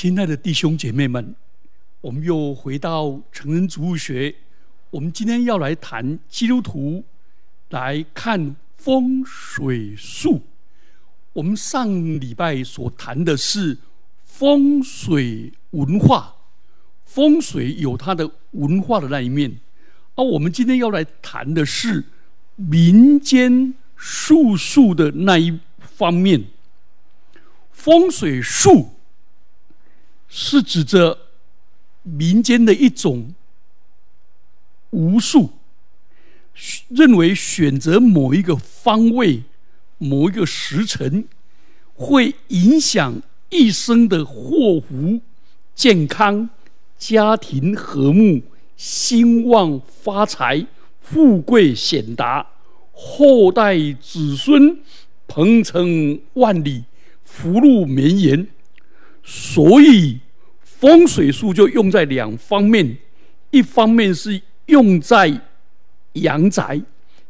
亲爱的弟兄姐妹们，我们又回到成人植物学。我们今天要来谈基督徒来看风水术。我们上礼拜所谈的是风水文化，风水有它的文化的那一面。而我们今天要来谈的是民间术数的那一方面，风水术。是指着民间的一种巫术，认为选择某一个方位、某一个时辰，会影响一生的祸福、健康、家庭和睦、兴旺发财、富贵显达、后代子孙鹏程万里、福禄绵延。所以风水术就用在两方面，一方面是用在阳宅，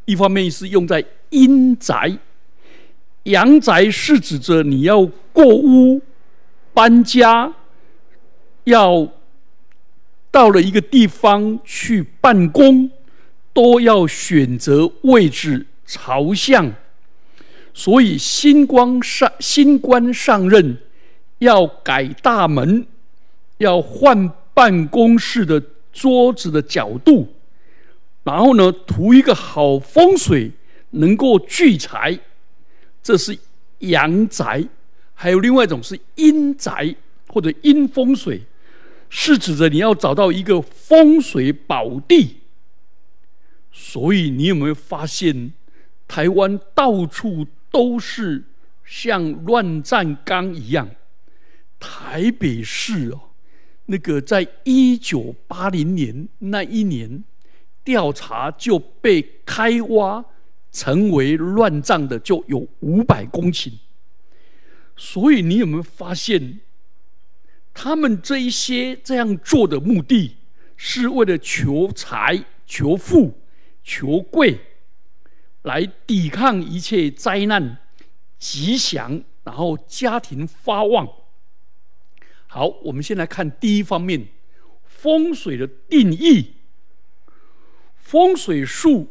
一方面是用在阴宅。阳宅是指着你要过屋、搬家，要到了一个地方去办公，都要选择位置朝向。所以新官上新官上任。要改大门，要换办公室的桌子的角度，然后呢，图一个好风水，能够聚财，这是阳宅；还有另外一种是阴宅或者阴风水，是指着你要找到一个风水宝地。所以你有没有发现，台湾到处都是像乱葬岗一样？台北市哦，那个在一九八零年那一年调查就被开挖成为乱葬的就有五百公顷，所以你有没有发现，他们这一些这样做的目的是为了求财、求富、求贵，来抵抗一切灾难、吉祥，然后家庭发旺。好，我们先来看第一方面，风水的定义。风水术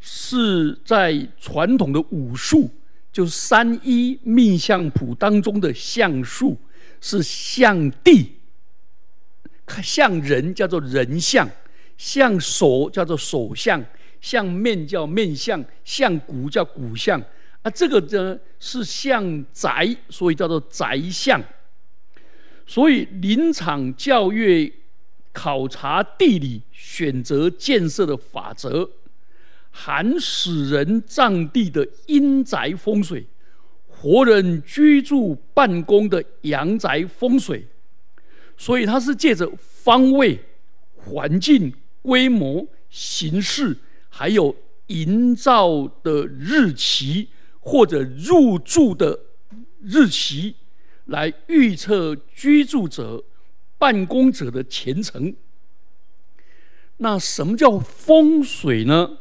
是在传统的武术，就是三一命相谱当中的相术，是相地，像人叫做人相，像手叫做手相，像面叫面相，像骨叫骨相。啊，这个呢是像宅，所以叫做宅相。所以，林场教育考察地理选择建设的法则，含死人葬地的阴宅风水，活人居住办公的阳宅风水。所以，它是借着方位、环境、规模、形式，还有营造的日期或者入住的日期。来预测居住者、办公者的前程。那什么叫风水呢？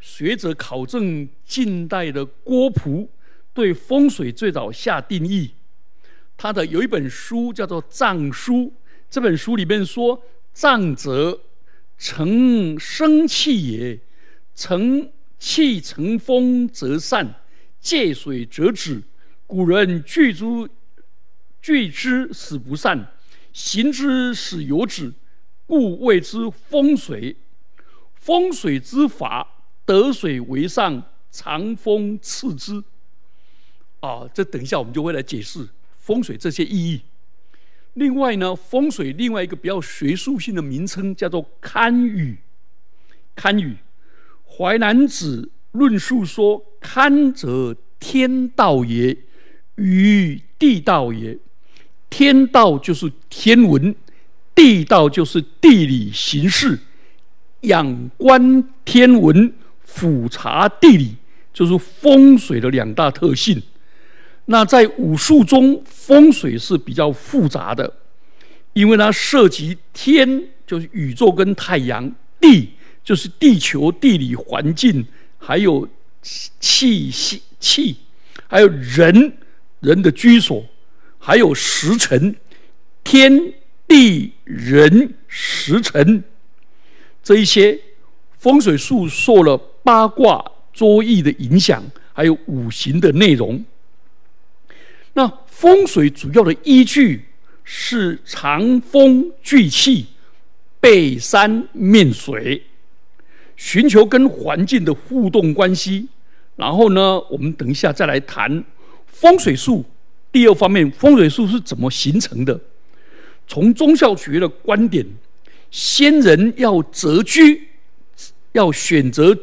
学者考证近代的郭璞对风水最早下定义。他的有一本书叫做《藏书》，这本书里面说：“藏则成生气也，成气成风则散，借水则止。古人聚诸。”聚之使不散，行之使有止，故谓之风水。风水之法，得水为上，藏风次之。啊，这等一下我们就会来解释风水这些意义。另外呢，风水另外一个比较学术性的名称叫做堪舆。堪舆，《淮南子》论述说：“堪则天道也，舆地道也。”天道就是天文，地道就是地理形势。仰观天文，俯察地理，就是风水的两大特性。那在武术中，风水是比较复杂的，因为它涉及天，就是宇宙跟太阳；地，就是地球地理环境，还有气息气，还有人人的居所。还有时辰，天地人时辰这一些风水术受了八卦周易的影响，还有五行的内容。那风水主要的依据是长风聚气，背山面水，寻求跟环境的互动关系。然后呢，我们等一下再来谈风水术。第二方面，风水术是怎么形成的？从中校学的观点，先人要择居，要选择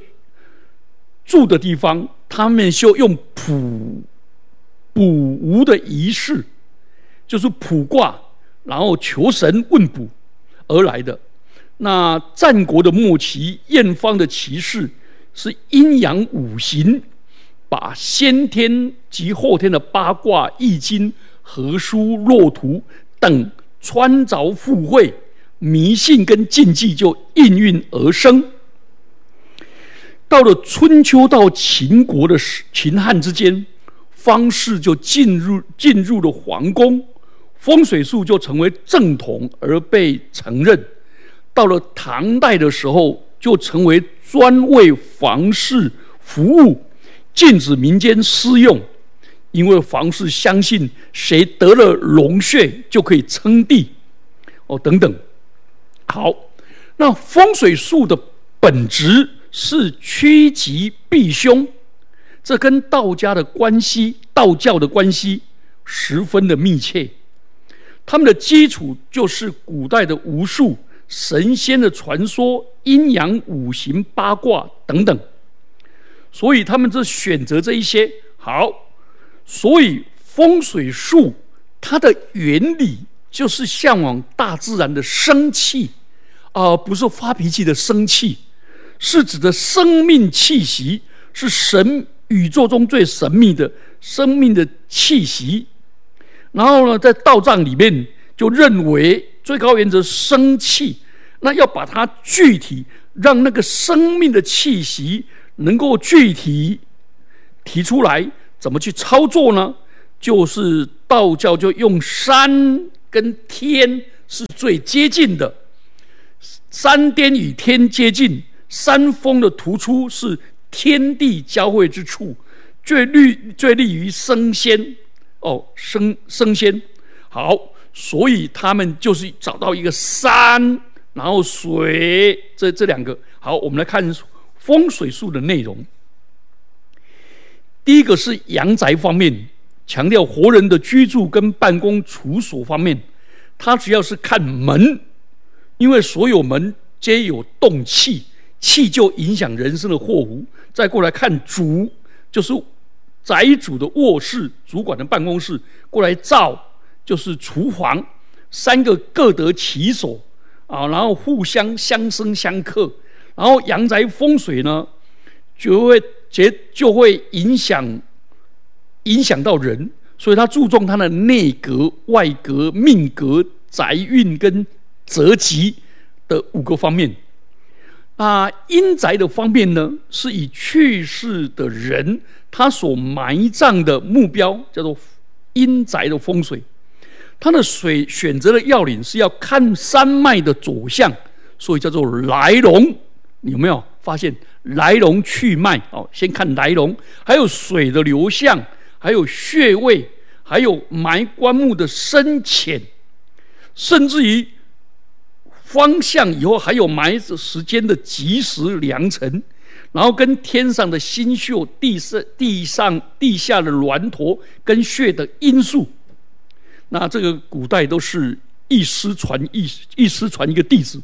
住的地方，他们就用卜卜无的仪式，就是卜卦，然后求神问卜而来的。那战国的末期，验方的骑士是阴阳五行。把先天及后天的八卦、易经、河书、洛图等穿凿附会、迷信跟禁忌就应运而生。到了春秋到秦国的秦汉之间，方士就进入进入了皇宫，风水术就成为正统而被承认。到了唐代的时候，就成为专为房事服务。禁止民间私用，因为房氏相信谁得了龙穴就可以称帝，哦，等等。好，那风水术的本质是趋吉避凶，这跟道家的关系、道教的关系十分的密切。他们的基础就是古代的巫术、神仙的传说、阴阳五行、八卦等等。所以他们就选择这一些好，所以风水术它的原理就是向往大自然的生气，而不是发脾气的生气，是指的生命气息，是神宇宙中最神秘的生命的气息。然后呢，在道藏里面就认为最高原则生气，那要把它具体让那个生命的气息。能够具体提出来怎么去操作呢？就是道教就用山跟天是最接近的，山巅与天接近，山峰的突出是天地交汇之处，最利最利于升仙哦，升升仙。好，所以他们就是找到一个山，然后水，这这两个。好，我们来看。风水术的内容，第一个是阳宅方面，强调活人的居住跟办公处所方面，它主要是看门，因为所有门皆有动气，气就影响人生的祸福。再过来看主，就是宅主的卧室、主管的办公室；过来灶，就是厨房，三个各得其所啊，然后互相相生相克。然后阳宅风水呢，就会结就会影响影响到人，所以他注重他的内格、外格、命格、宅运跟择吉的五个方面。啊，阴宅的方面呢，是以去世的人他所埋葬的目标叫做阴宅的风水。他的水选择的要领是要看山脉的走向，所以叫做来龙。有没有发现来龙去脉？哦，先看来龙，还有水的流向，还有穴位，还有埋棺木的深浅，甚至于方向以后还有埋时间的及时良辰，然后跟天上的星宿、地上地上地下的峦陀跟穴的因素，那这个古代都是一师传一，一师传一个弟子。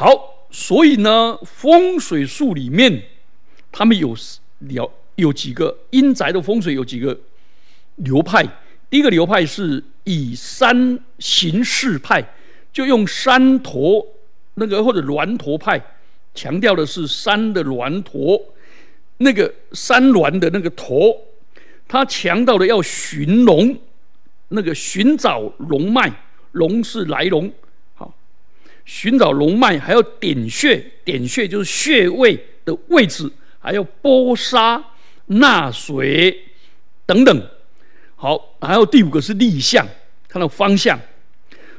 好，所以呢，风水术里面，他们有了有几个阴宅的风水有几个流派。第一个流派是以山形势派，就用山驼那个或者峦驼派，强调的是山的峦驼，那个山峦的那个驼，他强调的要寻龙，那个寻找龙脉，龙是来龙。寻找龙脉，还要点穴，点穴就是穴位的位置，还要波沙纳水等等。好，还有第五个是立向，看到方向，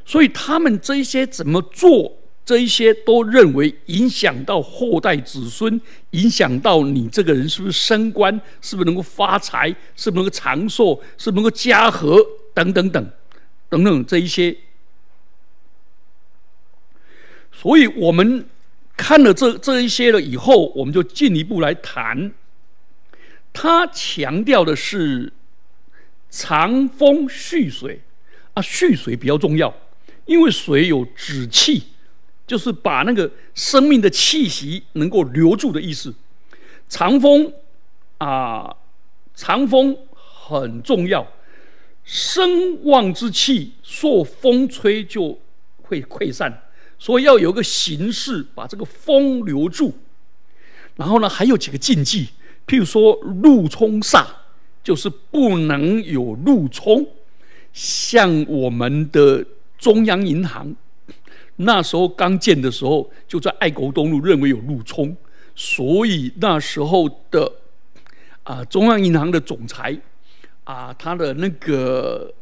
所以他们这一些怎么做，这一些都认为影响到后代子孙，影响到你这个人是不是升官，是不是能够发财，是不是能够长寿，是不是能够家和等等等等等这一些。所以我们看了这这一些了以后，我们就进一步来谈。他强调的是长风蓄水啊，蓄水比较重要，因为水有止气，就是把那个生命的气息能够留住的意思。长风啊，长风很重要，生旺之气受风吹就会溃散。所以要有个形式把这个风留住，然后呢，还有几个禁忌，譬如说路冲煞，就是不能有路冲。像我们的中央银行那时候刚建的时候，就在爱国东路，认为有路冲，所以那时候的啊中央银行的总裁啊，他的那个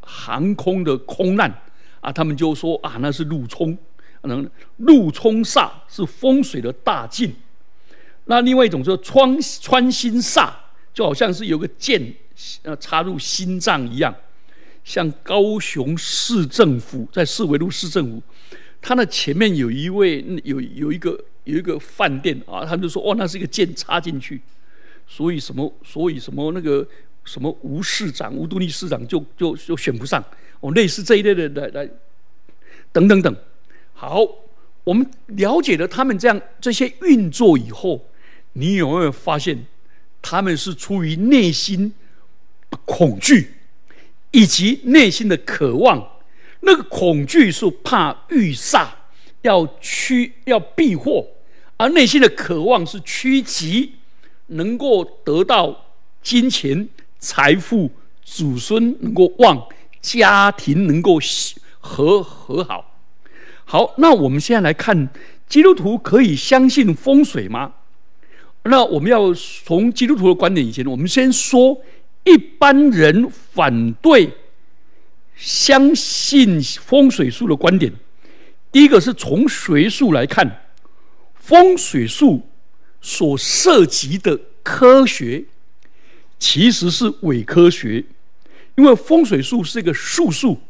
航空的空难啊，他们就说啊，那是路冲。能路冲煞是风水的大忌，那另外一种就穿穿心煞，就好像是有个剑呃插入心脏一样。像高雄市政府在市维路市政府，它的前面有一位有有一个有一个饭店啊，他们就说哦，那是一个剑插进去，所以什么所以什么那个什么吴市长吴都立市长就就就选不上哦，类似这一类的来来等等等。好，我们了解了他们这样这些运作以后，你有没有发现，他们是出于内心恐惧，以及内心的渴望？那个恐惧是怕遇煞，要趋要避祸；而内心的渴望是趋吉，能够得到金钱、财富、祖孙能够旺，家庭能够和和好。好，那我们现在来看，基督徒可以相信风水吗？那我们要从基督徒的观点以前，我们先说一般人反对相信风水术的观点。第一个是从学术来看，风水术所涉及的科学其实是伪科学，因为风水术是一个术数。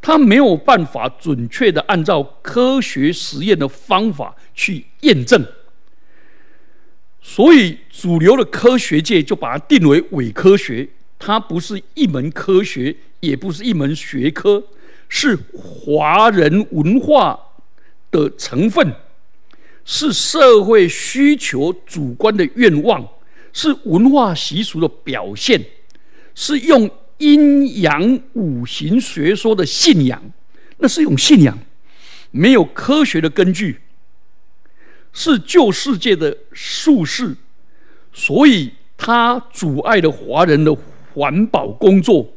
他没有办法准确的按照科学实验的方法去验证，所以主流的科学界就把它定为伪科学。它不是一门科学，也不是一门学科，是华人文化的成分，是社会需求主观的愿望，是文化习俗的表现，是用。阴阳五行学说的信仰，那是一种信仰，没有科学的根据，是旧世界的术士，所以它阻碍了华人的环保工作、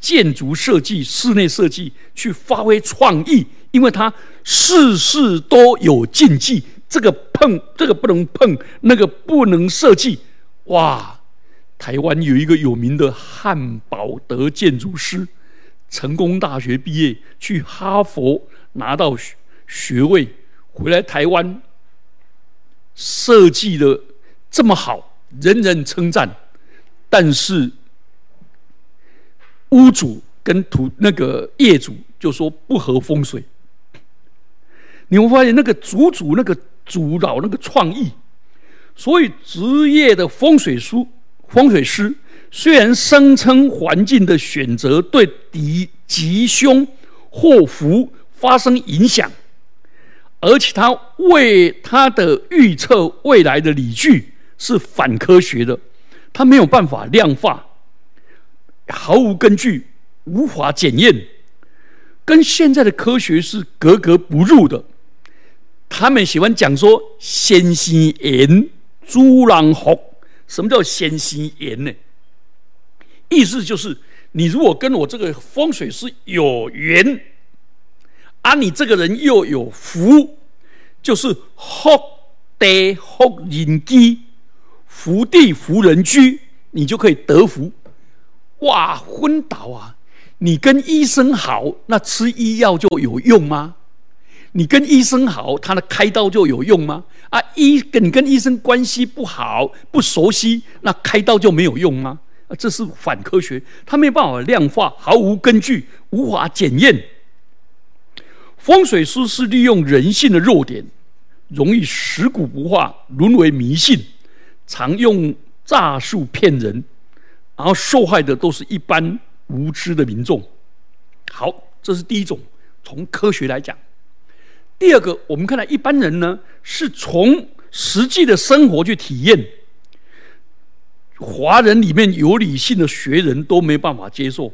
建筑设计、室内设计去发挥创意，因为它事事都有禁忌，这个碰，这个不能碰，那个不能设计，哇！台湾有一个有名的汉堡德建筑师，成功大学毕业，去哈佛拿到学位，回来台湾设计的这么好，人人称赞。但是屋主跟土那个业主就说不合风水。你会发现那个主主那个主导那个创意，所以职业的风水书。风水师虽然声称环境的选择对吉吉凶祸福发生影响，而且他为他的预测未来的理据是反科学的，他没有办法量化，毫无根据，无法检验，跟现在的科学是格格不入的。他们喜欢讲说“先生言，朱郎福”。什么叫先心言呢？意思就是，你如果跟我这个风水师有缘，啊，你这个人又有福，就是福地福人居，福地福人居，你就可以得福。哇，昏倒啊！你跟医生好，那吃医药就有用吗？你跟医生好，他的开刀就有用吗？啊，医跟你跟医生关系不好、不熟悉，那开刀就没有用吗？啊，这是反科学，他没有办法量化，毫无根据，无法检验。风水师是利用人性的弱点，容易食古不化，沦为迷信，常用诈术骗人，然后受害的都是一般无知的民众。好，这是第一种，从科学来讲。第二个，我们看到一般人呢，是从实际的生活去体验。华人里面有理性的学人都没办法接受，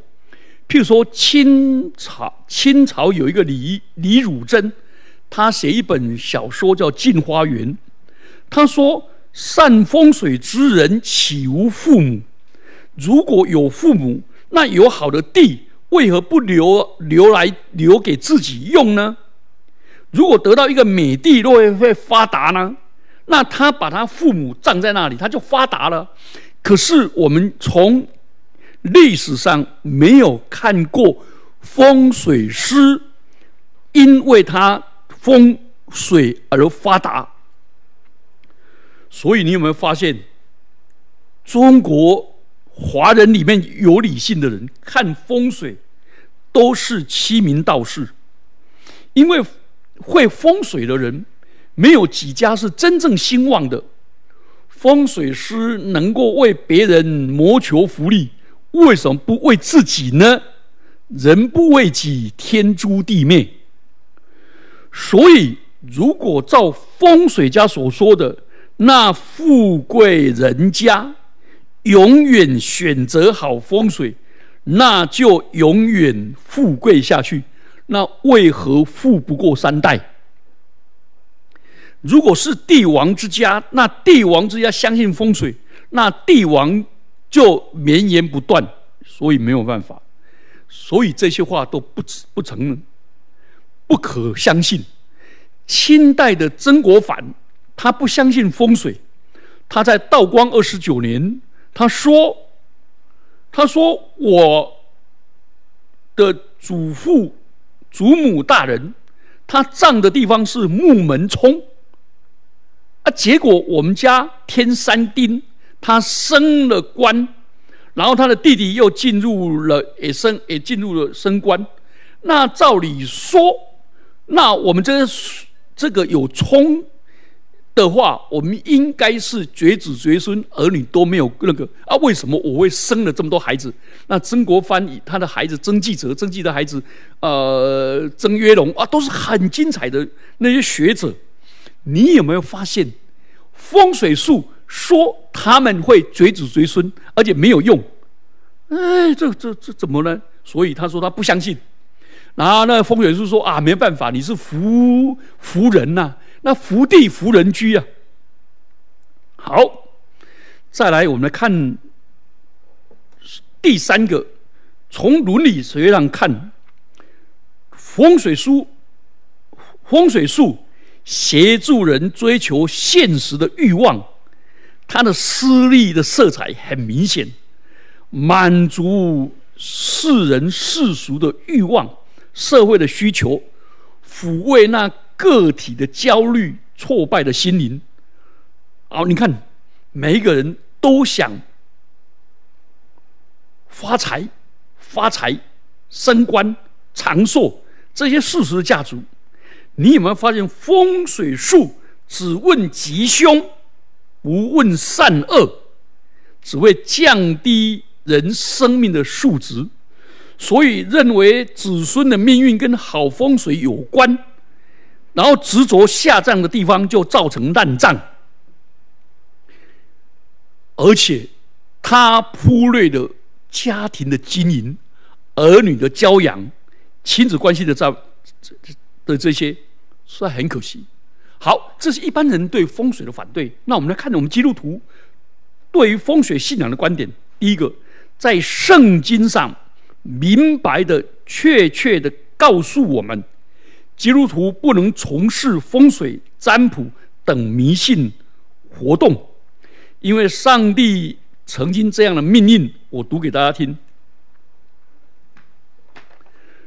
譬如说清朝，清朝有一个李李汝珍，他写一本小说叫《镜花缘》，他说：“善风水之人岂无父母？如果有父母，那有好的地，为何不留留来留给自己用呢？如果得到一个美地，若会会发达呢？那他把他父母葬在那里，他就发达了。”可是我们从历史上没有看过风水师因为他风水而发达，所以你有没有发现，中国华人里面有理性的人看风水都是欺民道士，因为会风水的人没有几家是真正兴旺的。风水师能够为别人谋求福利，为什么不为自己呢？人不为己，天诛地灭。所以，如果照风水家所说的，那富贵人家永远选择好风水，那就永远富贵下去。那为何富不过三代？如果是帝王之家，那帝王之家相信风水，那帝王就绵延不断，所以没有办法。所以这些话都不不承认，不可相信。清代的曾国藩，他不相信风水，他在道光二十九年，他说：“他说我的祖父、祖母大人，他葬的地方是木门冲。”啊！结果我们家天山丁，他升了官，然后他的弟弟又进入了，也升也进入了升官。那照理说，那我们这这个有冲的话，我们应该是绝子绝孙，儿女都没有那个啊？为什么我会生了这么多孩子？那曾国藩以他的孩子曾纪泽，曾纪的孩子，呃，曾约龙啊，都是很精彩的那些学者。你有没有发现，风水术说他们会绝子绝孙，而且没有用？哎，这这这怎么呢？所以他说他不相信。然后那风水术说啊，没办法，你是福福人呐，那福地福人居啊。好，再来我们来看第三个，从伦理学上看，风水书，风水术。协助人追求现实的欲望，他的私利的色彩很明显，满足世人世俗的欲望、社会的需求，抚慰那个体的焦虑、挫败的心灵。好，你看，每一个人都想发财、发财、升官、长寿这些事实的价值。你有没有发现风水术只问吉凶，不问善恶，只会降低人生命的数值，所以认为子孙的命运跟好风水有关，然后执着下葬的地方就造成烂葬，而且他忽略了家庭的经营、儿女的教养、亲子关系的这这的这些。是很可惜。好，这是一般人对风水的反对。那我们来看我们基督徒对于风水信仰的观点。第一个，在圣经上明白的、确切的告诉我们，基督徒不能从事风水占卜等迷信活动，因为上帝曾经这样的命令。我读给大家听：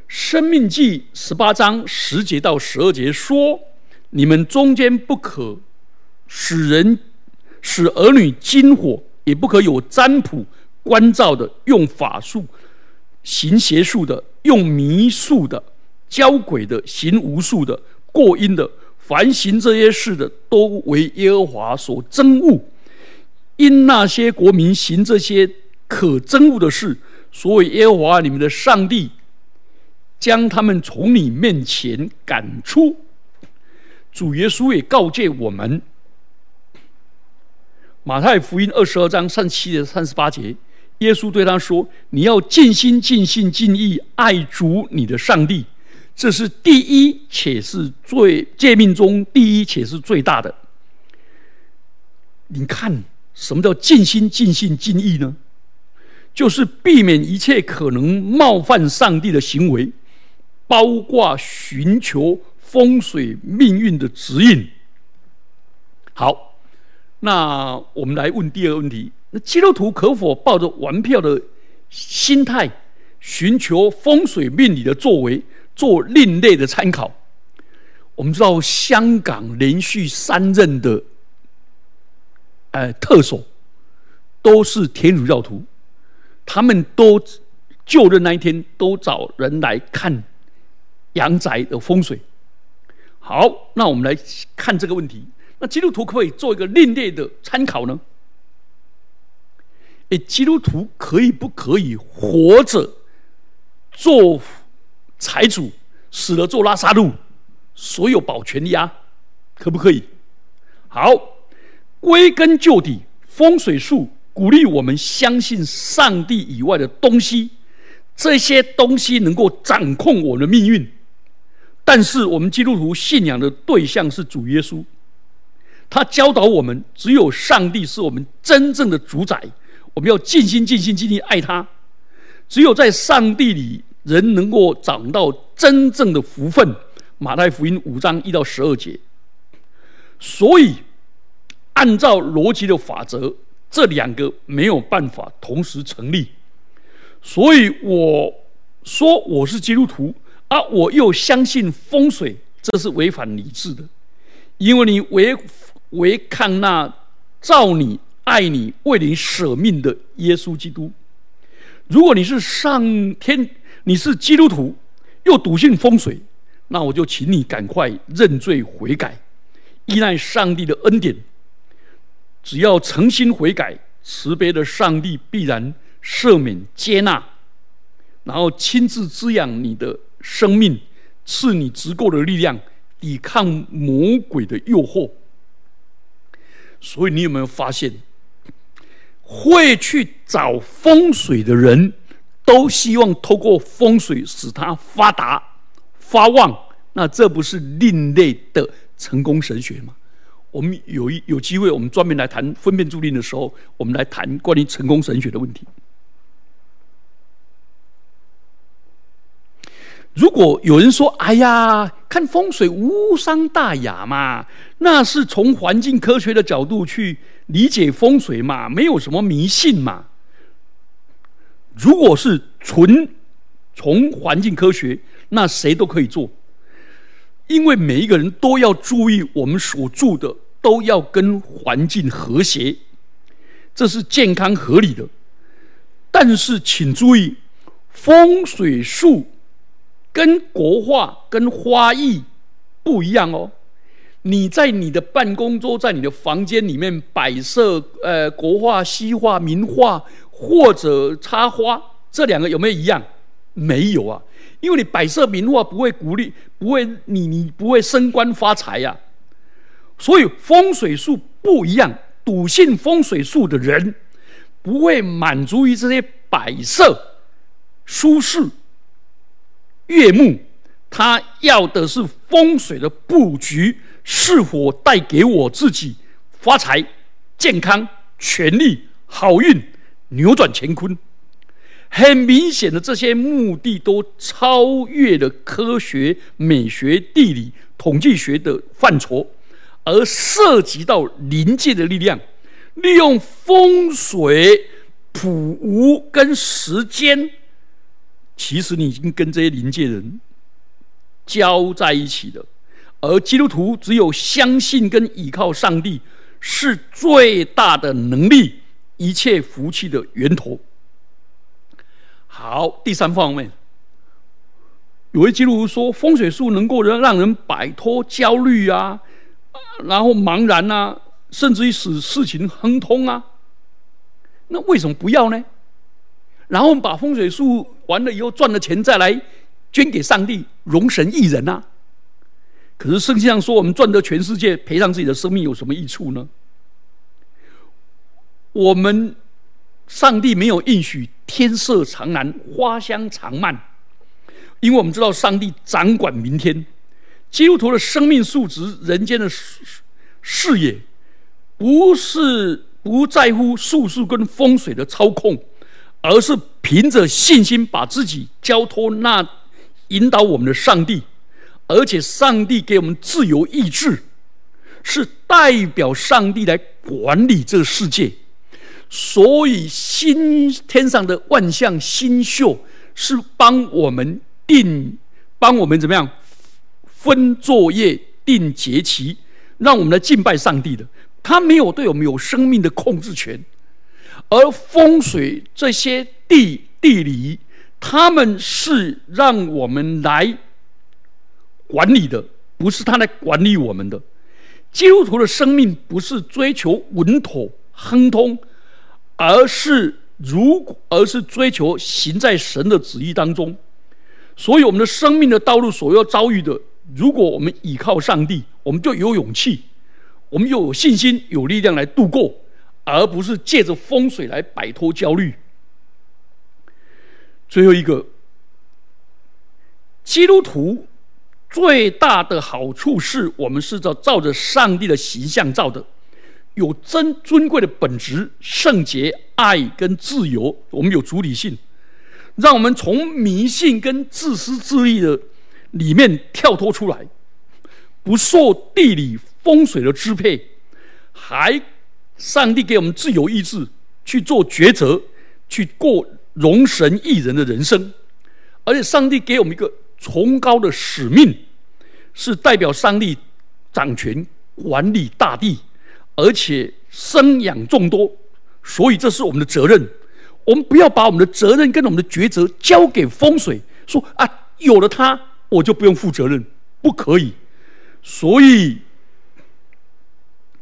生命记》十八章十节到十二节说：“你们中间不可使人使儿女金火，也不可有占卜、关照的，用法术、行邪术的，用迷术的，教鬼的，行无数的，过阴的。凡行这些事的，都为耶和华所憎恶。因那些国民行这些可憎恶的事，所以耶和华你们的上帝。”将他们从你面前赶出。主耶稣也告诫我们，《马太福音》二十二章三十七节、三十八节，耶稣对他说：“你要尽心、尽性、尽意爱主你的上帝，这是第一，且是最诫命中第一，且是最大的。”你看，什么叫尽心、尽性、尽意呢？就是避免一切可能冒犯上帝的行为。包括寻求风水命运的指引。好，那我们来问第二个问题：那基督徒可否抱着玩票的心态，寻求风水命理的作为，做另类的参考？我们知道，香港连续三任的，呃，特首都是天主教徒，他们都就任那一天都找人来看。阳宅的风水，好，那我们来看这个问题。那基督徒可不可以做一个另类的参考呢？诶，基督徒可以不可以活着做财主，死了做拉萨路，所有保全压，可不可以？好，归根究底，风水术鼓励我们相信上帝以外的东西，这些东西能够掌控我们的命运。但是我们基督徒信仰的对象是主耶稣，他教导我们，只有上帝是我们真正的主宰，我们要尽心尽心尽力爱他。只有在上帝里，人能够长到真正的福分。马太福音五章一到十二节。所以，按照逻辑的法则，这两个没有办法同时成立。所以我说我是基督徒。啊！我又相信风水，这是违反理智的，因为你违违抗那造你、爱你、为你舍命的耶稣基督。如果你是上天，你是基督徒，又笃信风水，那我就请你赶快认罪悔改，依赖上帝的恩典。只要诚心悔改，慈悲的上帝必然赦免接纳，然后亲自滋养你的。生命赐你足够的力量抵抗魔鬼的诱惑，所以你有没有发现，会去找风水的人都希望透过风水使它发达发旺？那这不是另类的成功神学吗？我们有一有机会，我们专门来谈分辨注定的时候，我们来谈关于成功神学的问题。如果有人说：“哎呀，看风水无伤大雅嘛，那是从环境科学的角度去理解风水嘛，没有什么迷信嘛。”如果是纯从环境科学，那谁都可以做，因为每一个人都要注意我们所住的都要跟环境和谐，这是健康合理的。但是请注意，风水术。跟国画、跟花艺不一样哦。你在你的办公桌、在你的房间里面摆设呃国画、西画、名画或者插花，这两个有没有一样？没有啊，因为你摆设名画不会鼓励，不会你你不会升官发财呀。所以风水术不一样，笃信风水术的人不会满足于这些摆设舒适。悦目，他要的是风水的布局是否带给我自己发财、健康、权力、好运、扭转乾坤。很明显的，这些目的都超越了科学、美学、地理、统计学的范畴，而涉及到临界的力量，利用风水、普无跟时间。其实你已经跟这些灵界人交在一起了。而基督徒只有相信跟倚靠上帝，是最大的能力，一切福气的源头。好，第三方面，有位基督徒说，风水术能够让让人摆脱焦虑啊，然后茫然啊，甚至于使事情亨通啊。那为什么不要呢？然后把风水术完了以后赚了钱再来捐给上帝，容神益人啊？可是圣经上说，我们赚得全世界，赔上自己的生命有什么益处呢？我们上帝没有应许天色常蓝，花香常漫，因为我们知道上帝掌管明天。基督徒的生命数值，人间的视视野，不是不在乎术数跟风水的操控，而是凭着信心把自己交托那引导我们的上帝。而且，上帝给我们自由意志，是代表上帝来管理这个世界。所以，新天上的万象星宿是帮我们定、帮我们怎么样分作业、定节期，让我们来敬拜上帝的。他没有对我们有生命的控制权，而风水这些地地理，他们是让我们来。管理的不是他来管理我们的，基督徒的生命不是追求稳妥亨通，而是如果而是追求行在神的旨意当中。所以我们的生命的道路所要遭遇的，如果我们倚靠上帝，我们就有勇气，我们又有信心、有力量来度过，而不是借着风水来摆脱焦虑。最后一个，基督徒。最大的好处是我们是照照着上帝的形象造的，有尊尊贵的本质、圣洁、爱跟自由。我们有主体性，让我们从迷信跟自私自利的里面跳脱出来，不受地理风水的支配，还上帝给我们自由意志去做抉择，去过容神一人的人生，而且上帝给我们一个崇高的使命。是代表上帝掌权管理大地，而且生养众多，所以这是我们的责任。我们不要把我们的责任跟我们的抉择交给风水，说啊，有了它我就不用负责任，不可以。所以，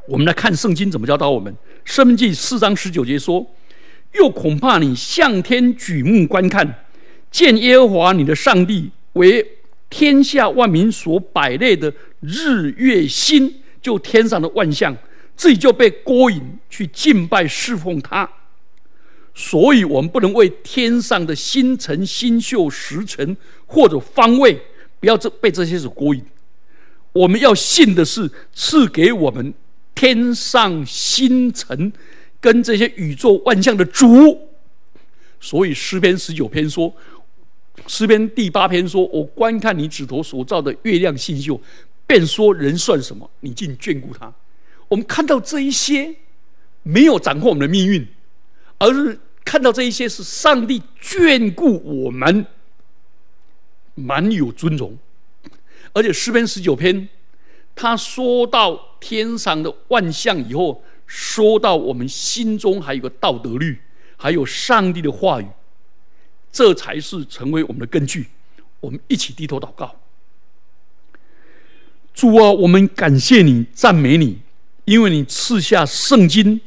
我们来看圣经怎么教导我们。生命记四章十九节说：“又恐怕你向天举目观看，见耶和华你的上帝为。”天下万民所摆列的日月星，就天上的万象，自己就被勾引去敬拜侍奉他。所以，我们不能为天上的星辰、星宿、时辰或者方位，不要这被这些所勾引。我们要信的是赐给我们天上星辰跟这些宇宙万象的主。所以，诗篇十九篇说。诗篇第八篇说：“我观看你指头所造的月亮星宿，便说人算什么？你竟眷顾他。”我们看到这一些，没有掌控我们的命运，而是看到这一些是上帝眷顾我们，蛮有尊荣。而且诗篇十九篇，他说到天上的万象以后，说到我们心中还有个道德律，还有上帝的话语。这才是成为我们的根据。我们一起低头祷告。主啊，我们感谢你，赞美你，因为你赐下圣经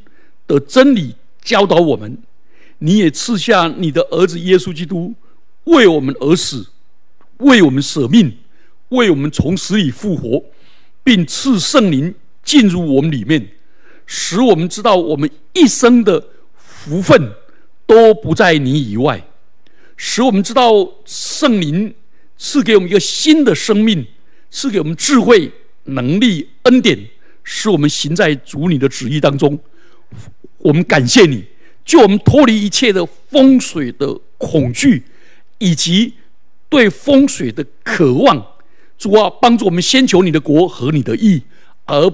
的真理教导我们，你也赐下你的儿子耶稣基督为我们而死，为我们舍命，为我们从死里复活，并赐圣灵进入我们里面，使我们知道我们一生的福分都不在你以外。使我们知道圣灵赐给我们一个新的生命，赐给我们智慧、能力、恩典，使我们行在主你的旨意当中。我们感谢你，救我们脱离一切的风水的恐惧，以及对风水的渴望。主啊，帮助我们先求你的国和你的义，而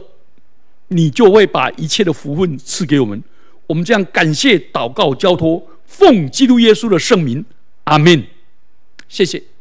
你就会把一切的福分赐给我们。我们这样感谢、祷告、交托，奉基督耶稣的圣名。阿门。谢谢。